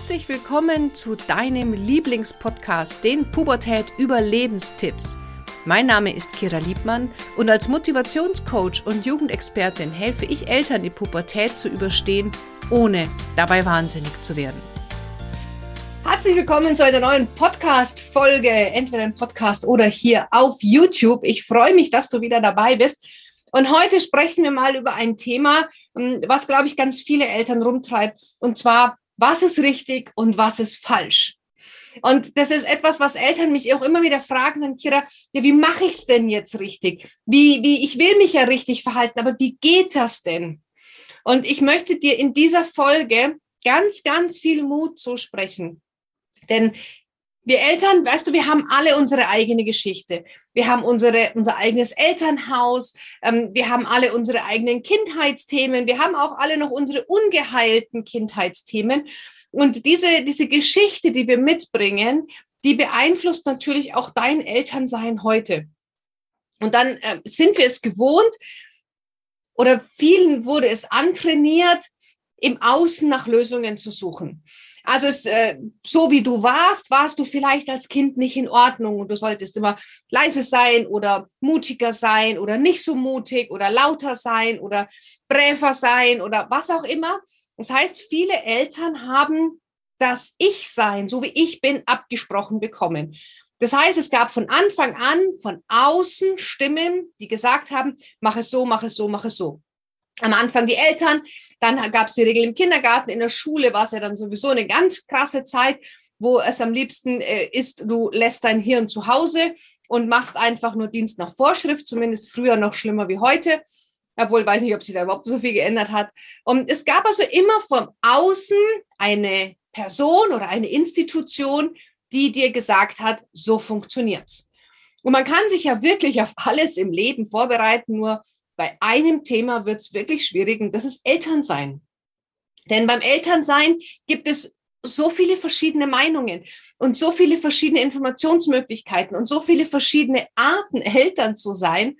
Herzlich willkommen zu deinem Lieblingspodcast, den Pubertät Überlebenstipps. Mein Name ist Kira Liebmann und als Motivationscoach und Jugendexpertin helfe ich Eltern, die Pubertät zu überstehen, ohne dabei wahnsinnig zu werden. Herzlich willkommen zu einer neuen Podcast-Folge, entweder im Podcast oder hier auf YouTube. Ich freue mich, dass du wieder dabei bist. Und heute sprechen wir mal über ein Thema, hm, was, glaube ich, ganz viele Eltern rumtreibt, und zwar was ist richtig und was ist falsch. Und das ist etwas, was Eltern mich auch immer wieder fragen, sagen, Kira, ja, wie mache ich es denn jetzt richtig? Wie, wie, ich will mich ja richtig verhalten, aber wie geht das denn? Und ich möchte dir in dieser Folge ganz, ganz viel Mut zusprechen. Denn wir Eltern, weißt du, wir haben alle unsere eigene Geschichte. Wir haben unsere, unser eigenes Elternhaus. Ähm, wir haben alle unsere eigenen Kindheitsthemen. Wir haben auch alle noch unsere ungeheilten Kindheitsthemen. Und diese, diese Geschichte, die wir mitbringen, die beeinflusst natürlich auch dein Elternsein heute. Und dann äh, sind wir es gewohnt oder vielen wurde es antrainiert, im Außen nach Lösungen zu suchen. Also es, äh, so wie du warst, warst du vielleicht als Kind nicht in Ordnung und du solltest immer leise sein oder mutiger sein oder nicht so mutig oder lauter sein oder bräver sein oder was auch immer. Das heißt, viele Eltern haben das Ich-Sein, so wie ich bin, abgesprochen bekommen. Das heißt, es gab von Anfang an von außen Stimmen, die gesagt haben, mach es so, mach es so, mach es so am Anfang die Eltern, dann gab es die Regel im Kindergarten, in der Schule war es ja dann sowieso eine ganz krasse Zeit, wo es am liebsten äh, ist, du lässt dein Hirn zu Hause und machst einfach nur Dienst nach Vorschrift, zumindest früher noch schlimmer wie heute, obwohl weiß nicht, ob sich da überhaupt so viel geändert hat. Und es gab also immer von außen eine Person oder eine Institution, die dir gesagt hat, so funktioniert's. Und man kann sich ja wirklich auf alles im Leben vorbereiten, nur bei einem Thema wird es wirklich schwierig und das ist Elternsein. Denn beim Elternsein gibt es so viele verschiedene Meinungen und so viele verschiedene Informationsmöglichkeiten und so viele verschiedene Arten, Eltern zu sein.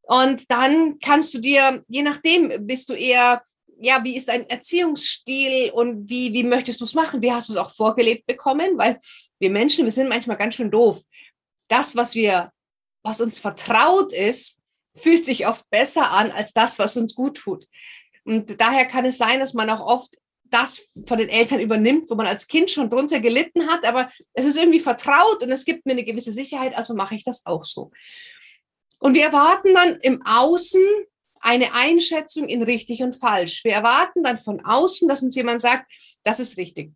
Und dann kannst du dir, je nachdem, bist du eher, ja, wie ist dein Erziehungsstil und wie, wie möchtest du es machen? Wie hast du es auch vorgelebt bekommen? Weil wir Menschen, wir sind manchmal ganz schön doof. Das, was wir, was uns vertraut ist, fühlt sich oft besser an als das, was uns gut tut. Und daher kann es sein, dass man auch oft das von den Eltern übernimmt, wo man als Kind schon drunter gelitten hat, aber es ist irgendwie vertraut und es gibt mir eine gewisse Sicherheit, also mache ich das auch so. Und wir erwarten dann im Außen eine Einschätzung in richtig und falsch. Wir erwarten dann von außen, dass uns jemand sagt, das ist richtig.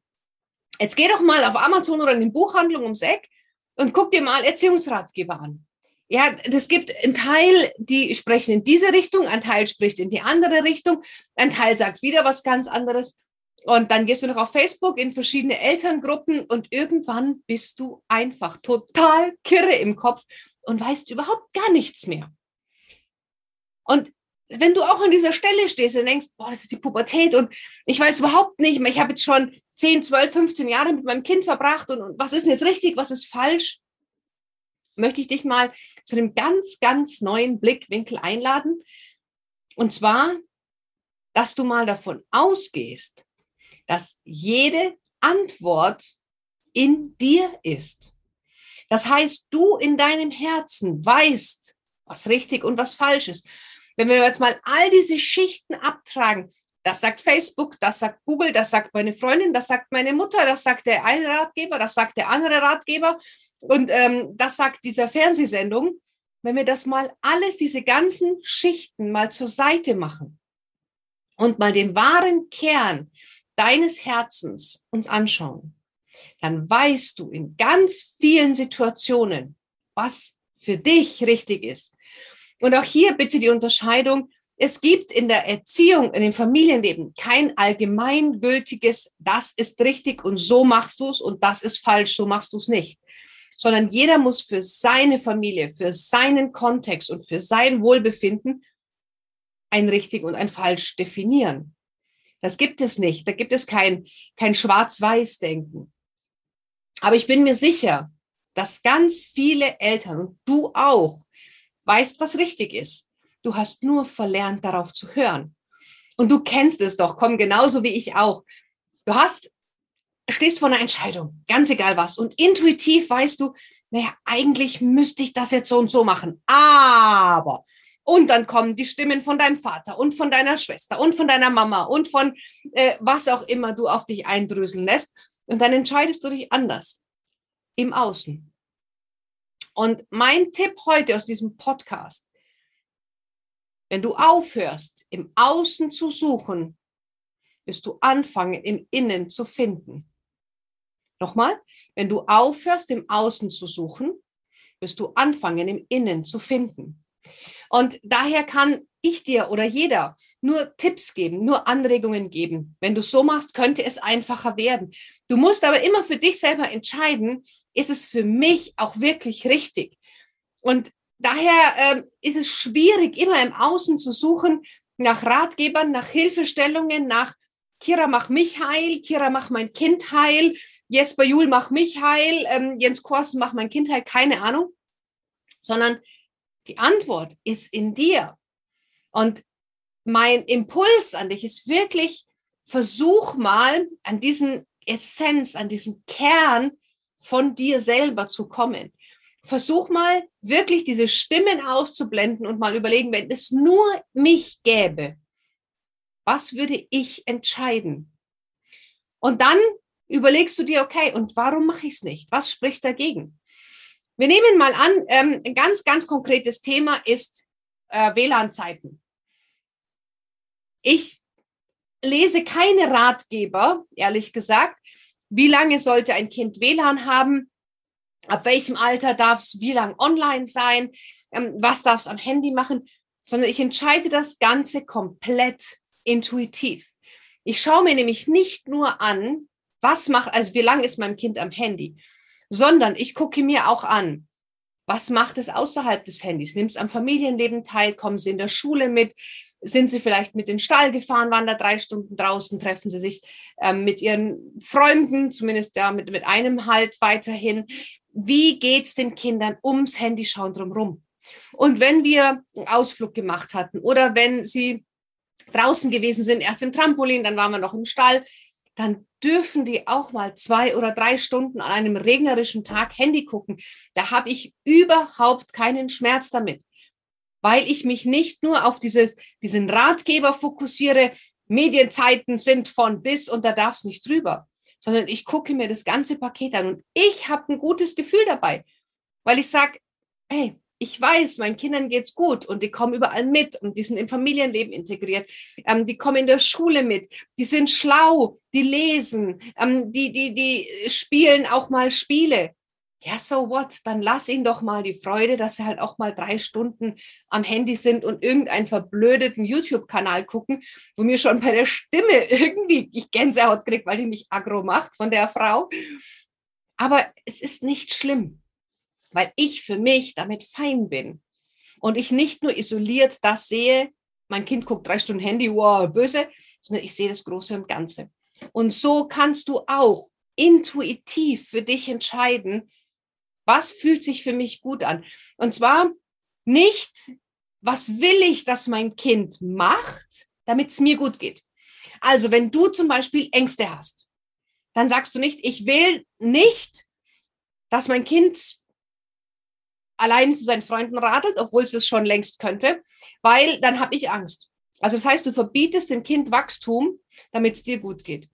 Jetzt geh doch mal auf Amazon oder in die Buchhandlung ums Eck und guck dir mal Erziehungsratgeber an ja, es gibt einen Teil, die sprechen in diese Richtung, ein Teil spricht in die andere Richtung, ein Teil sagt wieder was ganz anderes. Und dann gehst du noch auf Facebook in verschiedene Elterngruppen und irgendwann bist du einfach total kirre im Kopf und weißt überhaupt gar nichts mehr. Und wenn du auch an dieser Stelle stehst und denkst, boah, das ist die Pubertät und ich weiß überhaupt nicht mehr, ich habe jetzt schon 10, 12, 15 Jahre mit meinem Kind verbracht und, und was ist denn jetzt richtig, was ist falsch? Möchte ich dich mal zu einem ganz, ganz neuen Blickwinkel einladen. Und zwar, dass du mal davon ausgehst, dass jede Antwort in dir ist. Das heißt, du in deinem Herzen weißt, was richtig und was falsch ist. Wenn wir jetzt mal all diese Schichten abtragen, das sagt Facebook, das sagt Google, das sagt meine Freundin, das sagt meine Mutter, das sagt der eine Ratgeber, das sagt der andere Ratgeber und ähm, das sagt dieser Fernsehsendung, wenn wir das mal alles, diese ganzen Schichten mal zur Seite machen und mal den wahren Kern deines Herzens uns anschauen, dann weißt du in ganz vielen Situationen, was für dich richtig ist. Und auch hier bitte die Unterscheidung, es gibt in der Erziehung, in dem Familienleben kein allgemeingültiges, das ist richtig und so machst du es und das ist falsch, so machst du es nicht sondern jeder muss für seine Familie, für seinen Kontext und für sein Wohlbefinden ein richtig und ein falsch definieren. Das gibt es nicht. Da gibt es kein, kein Schwarz-Weiß-Denken. Aber ich bin mir sicher, dass ganz viele Eltern und du auch weißt, was richtig ist. Du hast nur verlernt, darauf zu hören. Und du kennst es doch, komm, genauso wie ich auch. Du hast stehst vor einer Entscheidung, ganz egal was. Und intuitiv weißt du, naja, eigentlich müsste ich das jetzt so und so machen. Aber. Und dann kommen die Stimmen von deinem Vater und von deiner Schwester und von deiner Mama und von äh, was auch immer du auf dich eindröseln lässt. Und dann entscheidest du dich anders im Außen. Und mein Tipp heute aus diesem Podcast, wenn du aufhörst, im Außen zu suchen, wirst du anfangen, im Innen zu finden. Nochmal, wenn du aufhörst, im Außen zu suchen, wirst du anfangen, im Innen zu finden. Und daher kann ich dir oder jeder nur Tipps geben, nur Anregungen geben. Wenn du so machst, könnte es einfacher werden. Du musst aber immer für dich selber entscheiden, ist es für mich auch wirklich richtig? Und daher äh, ist es schwierig, immer im Außen zu suchen nach Ratgebern, nach Hilfestellungen, nach Kira, mach mich heil, Kira, mach mein Kind heil, Jesper Juhl, mach mich heil, ähm, Jens Korsen, mach mein Kind heil, keine Ahnung, sondern die Antwort ist in dir. Und mein Impuls an dich ist wirklich, versuch mal an diesen Essenz, an diesen Kern von dir selber zu kommen. Versuch mal wirklich diese Stimmen auszublenden und mal überlegen, wenn es nur mich gäbe, was würde ich entscheiden? Und dann überlegst du dir, okay, und warum mache ich es nicht? Was spricht dagegen? Wir nehmen mal an, ähm, ein ganz, ganz konkretes Thema ist äh, WLAN-Zeiten. Ich lese keine Ratgeber, ehrlich gesagt. Wie lange sollte ein Kind WLAN haben? Ab welchem Alter darf es wie lange online sein? Ähm, was darf es am Handy machen? Sondern ich entscheide das Ganze komplett intuitiv. Ich schaue mir nämlich nicht nur an, was macht, also wie lange ist mein Kind am Handy, sondern ich gucke mir auch an, was macht es außerhalb des Handys? Nimmt es am Familienleben teil? Kommen sie in der Schule mit? Sind sie vielleicht mit in den Stall gefahren, waren da drei Stunden draußen, treffen sie sich ähm, mit ihren Freunden, zumindest ja mit, mit einem halt weiterhin. Wie geht es den Kindern ums Handy schauen drumherum? Und wenn wir einen Ausflug gemacht hatten oder wenn sie draußen gewesen sind, erst im Trampolin, dann waren wir noch im Stall, dann dürfen die auch mal zwei oder drei Stunden an einem regnerischen Tag Handy gucken. Da habe ich überhaupt keinen Schmerz damit, weil ich mich nicht nur auf dieses, diesen Ratgeber fokussiere, Medienzeiten sind von bis und da darf es nicht drüber, sondern ich gucke mir das ganze Paket an und ich habe ein gutes Gefühl dabei, weil ich sage, hey, ich weiß, meinen Kindern geht's gut und die kommen überall mit und die sind im Familienleben integriert. Ähm, die kommen in der Schule mit. Die sind schlau, die lesen, ähm, die, die, die spielen auch mal Spiele. Ja, so what? Dann lass ihnen doch mal die Freude, dass sie halt auch mal drei Stunden am Handy sind und irgendeinen verblödeten YouTube-Kanal gucken, wo mir schon bei der Stimme irgendwie ich Gänsehaut kriege, weil die mich aggro macht von der Frau. Aber es ist nicht schlimm weil ich für mich damit fein bin und ich nicht nur isoliert das sehe, mein Kind guckt drei Stunden Handy, wow, böse, sondern ich sehe das Große und Ganze. Und so kannst du auch intuitiv für dich entscheiden, was fühlt sich für mich gut an. Und zwar nicht, was will ich, dass mein Kind macht, damit es mir gut geht. Also wenn du zum Beispiel Ängste hast, dann sagst du nicht, ich will nicht, dass mein Kind alleine zu seinen Freunden radelt, obwohl es es schon längst könnte, weil dann habe ich Angst. Also das heißt, du verbietest dem Kind Wachstum, damit es dir gut geht.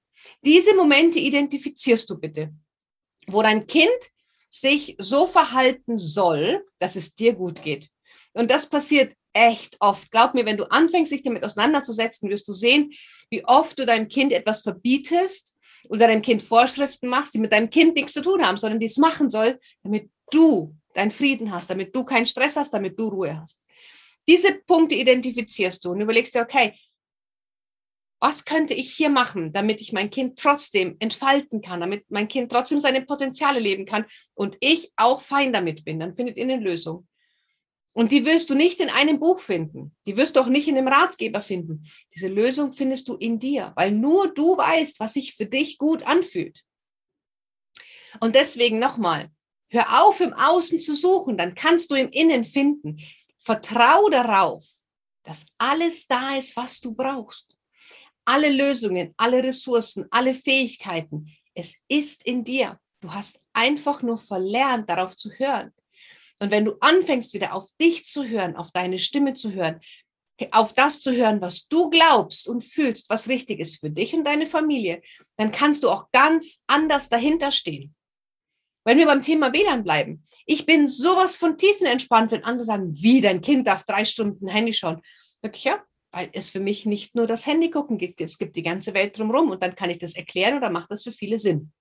Diese Momente identifizierst du bitte, wo dein Kind sich so verhalten soll, dass es dir gut geht. Und das passiert echt oft. Glaub mir, wenn du anfängst, dich damit auseinanderzusetzen, wirst du sehen, wie oft du deinem Kind etwas verbietest oder deinem Kind Vorschriften machst, die mit deinem Kind nichts zu tun haben, sondern die es machen soll, damit du deinen Frieden hast, damit du keinen Stress hast, damit du Ruhe hast. Diese Punkte identifizierst du und überlegst dir, okay, was könnte ich hier machen, damit ich mein Kind trotzdem entfalten kann, damit mein Kind trotzdem seine Potenziale leben kann und ich auch fein damit bin. Dann findet ihr eine Lösung. Und die wirst du nicht in einem Buch finden. Die wirst du auch nicht in einem Ratgeber finden. Diese Lösung findest du in dir, weil nur du weißt, was sich für dich gut anfühlt. Und deswegen nochmal, Hör auf, im Außen zu suchen, dann kannst du im Innen finden. Vertrau darauf, dass alles da ist, was du brauchst. Alle Lösungen, alle Ressourcen, alle Fähigkeiten Es ist in dir. Du hast einfach nur verlernt, darauf zu hören. Und wenn du anfängst, wieder auf dich zu hören, auf deine Stimme zu hören, auf das zu hören, was du glaubst und fühlst, was richtig ist für dich und deine Familie, dann kannst du auch ganz anders dahinter stehen. Wenn wir beim Thema WLAN bleiben, ich bin sowas von tiefenentspannt, wenn andere sagen, wie dein Kind darf drei Stunden Handy schauen. Sag ich, ja, weil es für mich nicht nur das Handy gucken gibt, es gibt die ganze Welt drumherum und dann kann ich das erklären oder macht das für viele Sinn.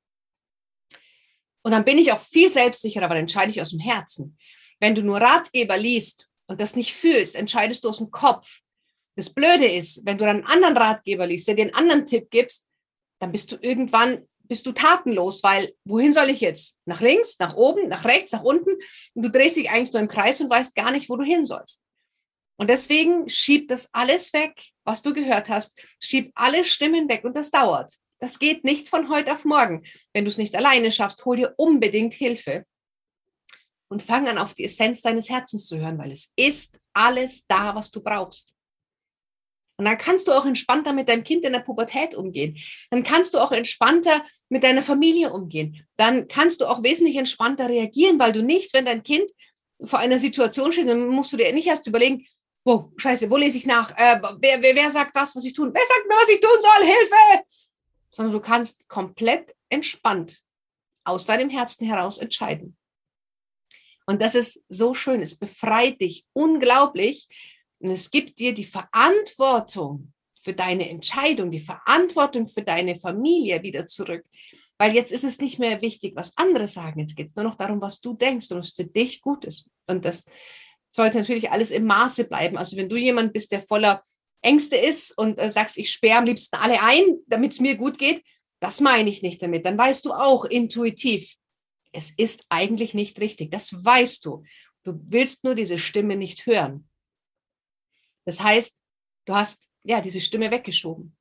Und dann bin ich auch viel selbstsicherer, weil entscheide ich aus dem Herzen. Wenn du nur Ratgeber liest und das nicht fühlst, entscheidest du aus dem Kopf. Das Blöde ist, wenn du dann einen anderen Ratgeber liest, der dir einen anderen Tipp gibst, dann bist du irgendwann bist du tatenlos, weil wohin soll ich jetzt? Nach links, nach oben, nach rechts, nach unten? Und du drehst dich eigentlich nur im Kreis und weißt gar nicht, wo du hin sollst. Und deswegen schieb das alles weg, was du gehört hast. Schieb alle Stimmen weg und das dauert. Das geht nicht von heute auf morgen. Wenn du es nicht alleine schaffst, hol dir unbedingt Hilfe und fang an, auf die Essenz deines Herzens zu hören, weil es ist alles da, was du brauchst. Und dann kannst du auch entspannter mit deinem Kind in der Pubertät umgehen. Dann kannst du auch entspannter mit deiner Familie umgehen. Dann kannst du auch wesentlich entspannter reagieren, weil du nicht, wenn dein Kind vor einer Situation steht, dann musst du dir nicht erst überlegen, oh, scheiße, wo lese ich nach? Äh, wer, wer, wer sagt das, was ich tun? Wer sagt mir, was ich tun soll? Hilfe! Sondern du kannst komplett entspannt aus deinem Herzen heraus entscheiden. Und das ist so schön. Es befreit dich unglaublich. Und es gibt dir die Verantwortung für deine Entscheidung, die Verantwortung für deine Familie wieder zurück. Weil jetzt ist es nicht mehr wichtig, was andere sagen. Jetzt geht es nur noch darum, was du denkst und was für dich gut ist. Und das sollte natürlich alles im Maße bleiben. Also wenn du jemand bist, der voller Ängste ist und äh, sagst, ich sperre am liebsten alle ein, damit es mir gut geht, das meine ich nicht damit. Dann weißt du auch intuitiv, es ist eigentlich nicht richtig. Das weißt du. Du willst nur diese Stimme nicht hören. Das heißt, du hast ja diese Stimme weggeschoben.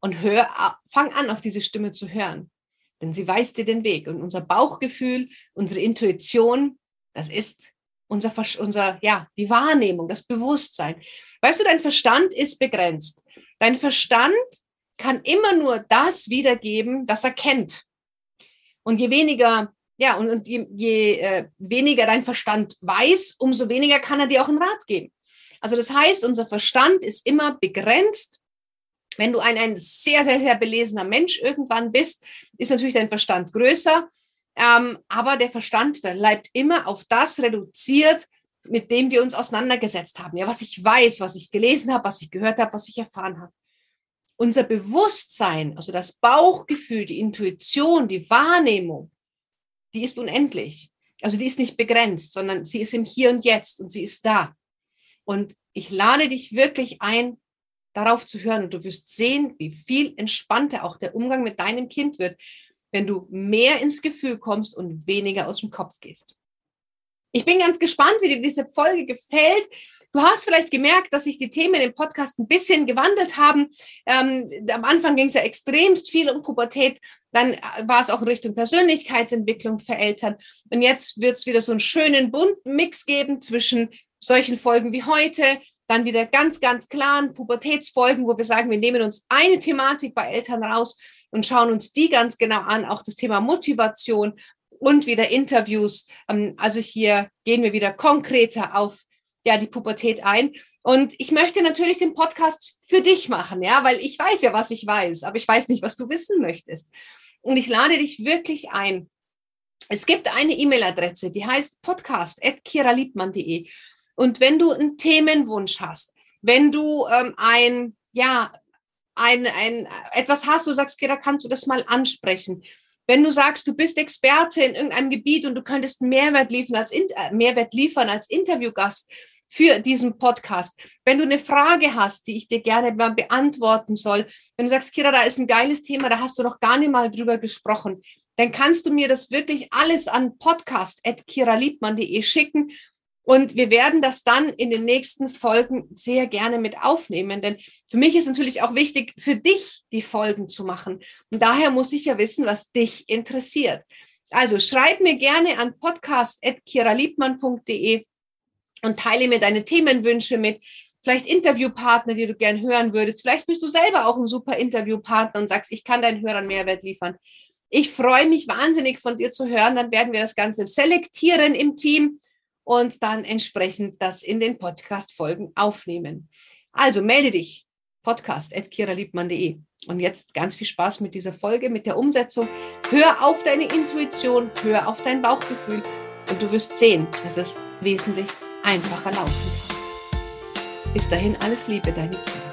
Und hör, fang an, auf diese Stimme zu hören. Denn sie weist dir den Weg. Und unser Bauchgefühl, unsere Intuition, das ist unser, unser, ja, die Wahrnehmung, das Bewusstsein. Weißt du, dein Verstand ist begrenzt. Dein Verstand kann immer nur das wiedergeben, was er kennt. Und je weniger, ja, und, und je, je äh, weniger dein Verstand weiß, umso weniger kann er dir auch einen Rat geben. Also das heißt, unser Verstand ist immer begrenzt. Wenn du ein, ein sehr, sehr, sehr belesener Mensch irgendwann bist, ist natürlich dein Verstand größer. Ähm, aber der Verstand bleibt immer auf das reduziert, mit dem wir uns auseinandergesetzt haben. Ja, was ich weiß, was ich gelesen habe, was ich gehört habe, was ich erfahren habe. Unser Bewusstsein, also das Bauchgefühl, die Intuition, die Wahrnehmung, die ist unendlich. Also die ist nicht begrenzt, sondern sie ist im Hier und Jetzt und sie ist da. Und ich lade dich wirklich ein, darauf zu hören. Und du wirst sehen, wie viel entspannter auch der Umgang mit deinem Kind wird, wenn du mehr ins Gefühl kommst und weniger aus dem Kopf gehst. Ich bin ganz gespannt, wie dir diese Folge gefällt. Du hast vielleicht gemerkt, dass sich die Themen im Podcast ein bisschen gewandelt haben. Ähm, am Anfang ging es ja extremst viel um Pubertät. Dann äh, war es auch Richtung Persönlichkeitsentwicklung für Eltern. Und jetzt wird es wieder so einen schönen bunten Mix geben zwischen solchen Folgen wie heute, dann wieder ganz, ganz klaren Pubertätsfolgen, wo wir sagen, wir nehmen uns eine Thematik bei Eltern raus und schauen uns die ganz genau an, auch das Thema Motivation und wieder Interviews. Ähm, also hier gehen wir wieder konkreter auf ja, die Pubertät ein. Und ich möchte natürlich den Podcast für dich machen, ja, weil ich weiß ja, was ich weiß, aber ich weiß nicht, was du wissen möchtest. Und ich lade dich wirklich ein. Es gibt eine E-Mail-Adresse, die heißt podcast.kiraliebmann.de. Und wenn du einen Themenwunsch hast, wenn du ähm, ein, ja, ein, ein, etwas hast, du sagst, Kira, kannst du das mal ansprechen? Wenn du sagst, du bist Experte in irgendeinem Gebiet und du könntest Mehrwert liefern als, äh, Mehrwert liefern als Interviewgast für diesen Podcast. Wenn du eine Frage hast, die ich dir gerne mal beantworten soll, wenn du sagst, Kira, da ist ein geiles Thema, da hast du noch gar nicht mal drüber gesprochen, dann kannst du mir das wirklich alles an podcast.kiraliebmann.de schicken und wir werden das dann in den nächsten Folgen sehr gerne mit aufnehmen, denn für mich ist natürlich auch wichtig, für dich die Folgen zu machen. Und daher muss ich ja wissen, was dich interessiert. Also schreib mir gerne an podcast.kiraliebmann.de und teile mir deine Themenwünsche mit. vielleicht Interviewpartner, die du gern hören würdest. Vielleicht bist du selber auch ein super Interviewpartner und sagst, ich kann deinen Hörern Mehrwert liefern. Ich freue mich wahnsinnig von dir zu hören. Dann werden wir das Ganze selektieren im Team und dann entsprechend das in den Podcast-Folgen aufnehmen. Also melde dich, podcast.kiraliebmann.de. Und jetzt ganz viel Spaß mit dieser Folge, mit der Umsetzung. Hör auf deine Intuition, hör auf dein Bauchgefühl und du wirst sehen, dass es wesentlich einfacher laufen kann. Bis dahin alles Liebe, deine Kira.